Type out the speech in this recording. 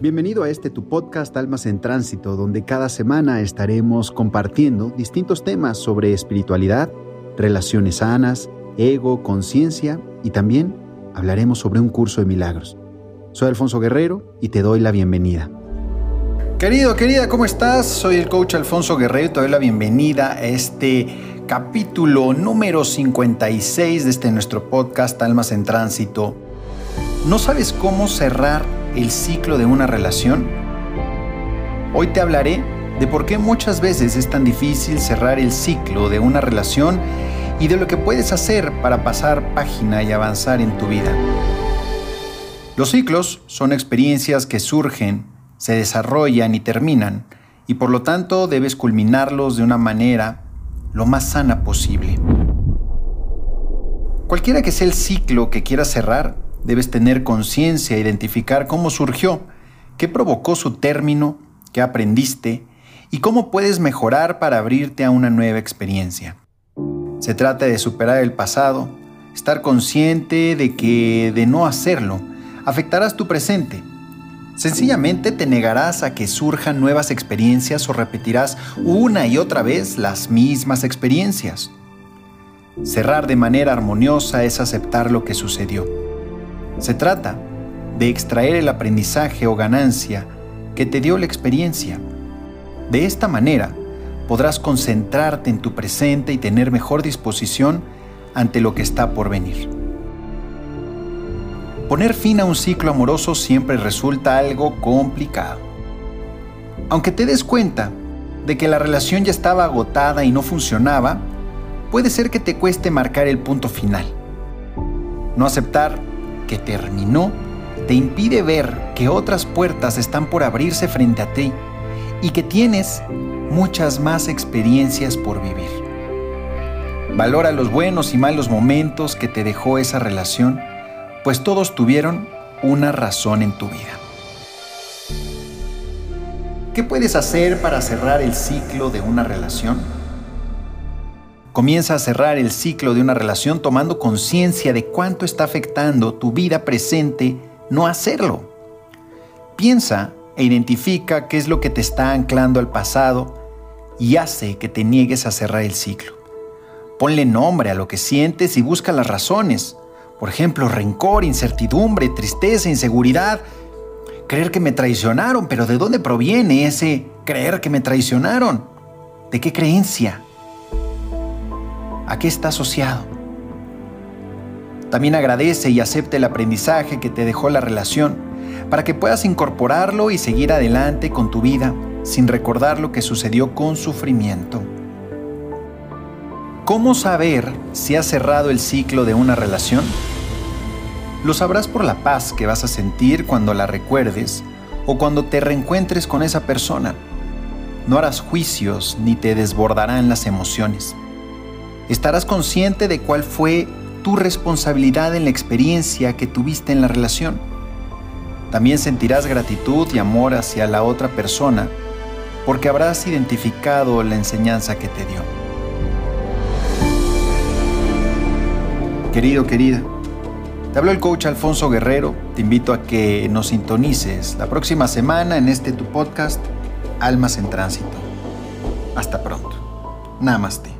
Bienvenido a este tu podcast Almas en Tránsito, donde cada semana estaremos compartiendo distintos temas sobre espiritualidad, relaciones sanas, ego, conciencia y también hablaremos sobre un curso de milagros. Soy Alfonso Guerrero y te doy la bienvenida. Querido, querida, ¿cómo estás? Soy el coach Alfonso Guerrero y te doy la bienvenida a este capítulo número 56 de este nuestro podcast Almas en Tránsito. ¿No sabes cómo cerrar el ciclo de una relación? Hoy te hablaré de por qué muchas veces es tan difícil cerrar el ciclo de una relación y de lo que puedes hacer para pasar página y avanzar en tu vida. Los ciclos son experiencias que surgen, se desarrollan y terminan, y por lo tanto debes culminarlos de una manera lo más sana posible. Cualquiera que sea el ciclo que quieras cerrar, Debes tener conciencia, identificar cómo surgió, qué provocó su término, qué aprendiste y cómo puedes mejorar para abrirte a una nueva experiencia. Se trata de superar el pasado, estar consciente de que de no hacerlo afectarás tu presente. Sencillamente te negarás a que surjan nuevas experiencias o repetirás una y otra vez las mismas experiencias. Cerrar de manera armoniosa es aceptar lo que sucedió se trata de extraer el aprendizaje o ganancia que te dio la experiencia. De esta manera, podrás concentrarte en tu presente y tener mejor disposición ante lo que está por venir. Poner fin a un ciclo amoroso siempre resulta algo complicado. Aunque te des cuenta de que la relación ya estaba agotada y no funcionaba, puede ser que te cueste marcar el punto final. No aceptar que terminó te impide ver que otras puertas están por abrirse frente a ti y que tienes muchas más experiencias por vivir. Valora los buenos y malos momentos que te dejó esa relación, pues todos tuvieron una razón en tu vida. ¿Qué puedes hacer para cerrar el ciclo de una relación? Comienza a cerrar el ciclo de una relación tomando conciencia de cuánto está afectando tu vida presente no hacerlo. Piensa e identifica qué es lo que te está anclando al pasado y hace que te niegues a cerrar el ciclo. Ponle nombre a lo que sientes y busca las razones. Por ejemplo, rencor, incertidumbre, tristeza, inseguridad. Creer que me traicionaron, pero ¿de dónde proviene ese creer que me traicionaron? ¿De qué creencia? A qué está asociado. También agradece y acepte el aprendizaje que te dejó la relación para que puedas incorporarlo y seguir adelante con tu vida sin recordar lo que sucedió con sufrimiento. ¿Cómo saber si has cerrado el ciclo de una relación? Lo sabrás por la paz que vas a sentir cuando la recuerdes o cuando te reencuentres con esa persona. No harás juicios ni te desbordarán las emociones estarás consciente de cuál fue tu responsabilidad en la experiencia que tuviste en la relación. También sentirás gratitud y amor hacia la otra persona porque habrás identificado la enseñanza que te dio. Querido, querida, te habló el coach Alfonso Guerrero. Te invito a que nos sintonices la próxima semana en este tu podcast, Almas en Tránsito. Hasta pronto. Namaste.